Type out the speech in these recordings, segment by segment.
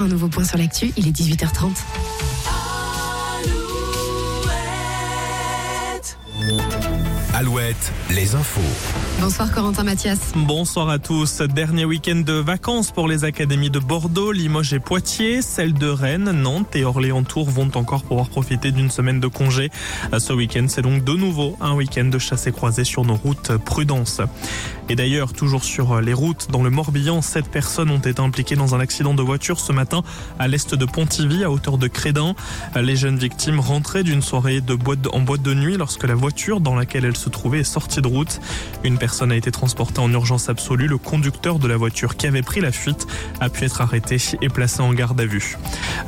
Un nouveau point sur l'actu, il est 18h30. Alouette, les infos. Bonsoir Corentin Mathias. Bonsoir à tous. Dernier week-end de vacances pour les académies de Bordeaux, Limoges et Poitiers. Celles de Rennes, Nantes et Orléans-Tours vont encore pouvoir profiter d'une semaine de congé. Ce week-end, c'est donc de nouveau un week-end de chasse et croisée sur nos routes. Prudence. Et d'ailleurs, toujours sur les routes, dans le Morbihan, sept personnes ont été impliquées dans un accident de voiture ce matin à l'est de Pontivy, à hauteur de Crédin. Les jeunes victimes rentraient d'une soirée de boîte en boîte de nuit lorsque la voiture dans laquelle elles se trouvaient est sortie de route. Une personne a été transportée en urgence absolue. Le conducteur de la voiture qui avait pris la fuite a pu être arrêté et placé en garde à vue.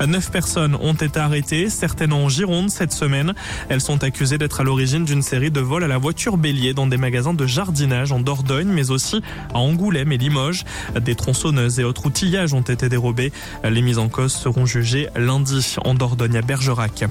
Neuf personnes ont été arrêtées, certaines en Gironde cette semaine. Elles sont accusées d'être à l'origine d'une série de vols à la voiture bélier dans des magasins de jardinage en Dordogne mais aussi à Angoulême et Limoges. Des tronçonneuses et autres outillages ont été dérobés. Les mises en cause seront jugées lundi en Dordogne à Bergerac.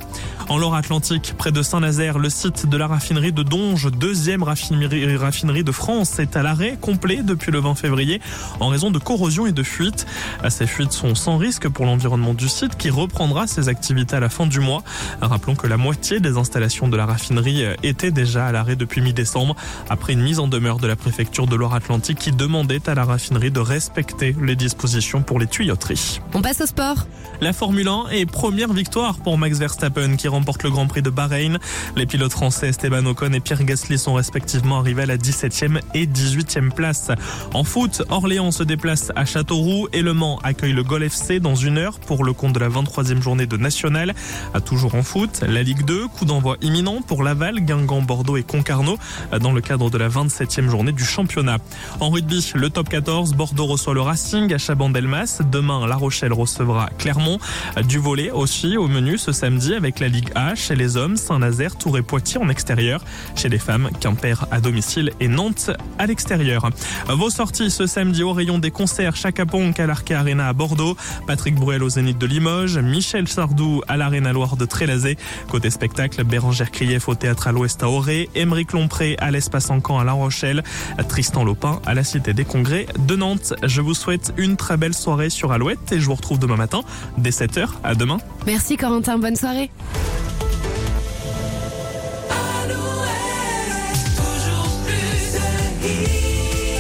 En Loire-Atlantique, près de Saint-Nazaire, le site de la raffinerie de Donge, deuxième raffinerie, raffinerie de France, est à l'arrêt complet depuis le 20 février en raison de corrosion et de fuite. Ces fuites sont sans risque pour l'environnement du site qui reprendra ses activités à la fin du mois. Rappelons que la moitié des installations de la raffinerie étaient déjà à l'arrêt depuis mi-décembre après une mise en demeure de la préfecture de Loire-Atlantique qui demandait à la raffinerie de respecter les dispositions pour les tuyauteries. On passe au sport. La Formule 1 est première victoire pour Max Verstappen qui remporte le Grand Prix de Bahreïn. Les pilotes français Esteban Ocon et Pierre Gasly sont respectivement arrivés à la 17e et 18e place. En foot, Orléans se déplace à Châteauroux et Le Mans accueille le Gol FC dans une heure pour le compte de la 23e journée de National. Toujours en foot, la Ligue 2, coup d'envoi imminent pour Laval, Guingamp, Bordeaux et Concarneau dans le cadre de la 27e journée du championnat. En rugby, le top 14, Bordeaux reçoit le Racing à Chaban-Delmas. Demain, La Rochelle recevra Clermont. Du volet aussi au menu ce samedi avec la Ligue A chez les hommes, Saint-Nazaire, Tours et Poitiers en extérieur. Chez les femmes, Quimper à domicile et Nantes à l'extérieur. Vos sorties ce samedi au rayon des concerts Chaka à l'Arca Arena à Bordeaux, Patrick Bruel au Zénith de Limoges, Michel Sardou à l'Arena Loire de Trélazé. Côté spectacle, Bérangère Krief au Théâtre à l'Ouest à Auré, Émeric Lompré à l'Espace en Camp à La Rochelle, Tristan Lopin à la Cité des Congrès de Nantes. Je vous souhaite une très belle soirée sur Alouette et je vous retrouve demain matin dès 7h. À demain. Merci Corentin, bonne soirée.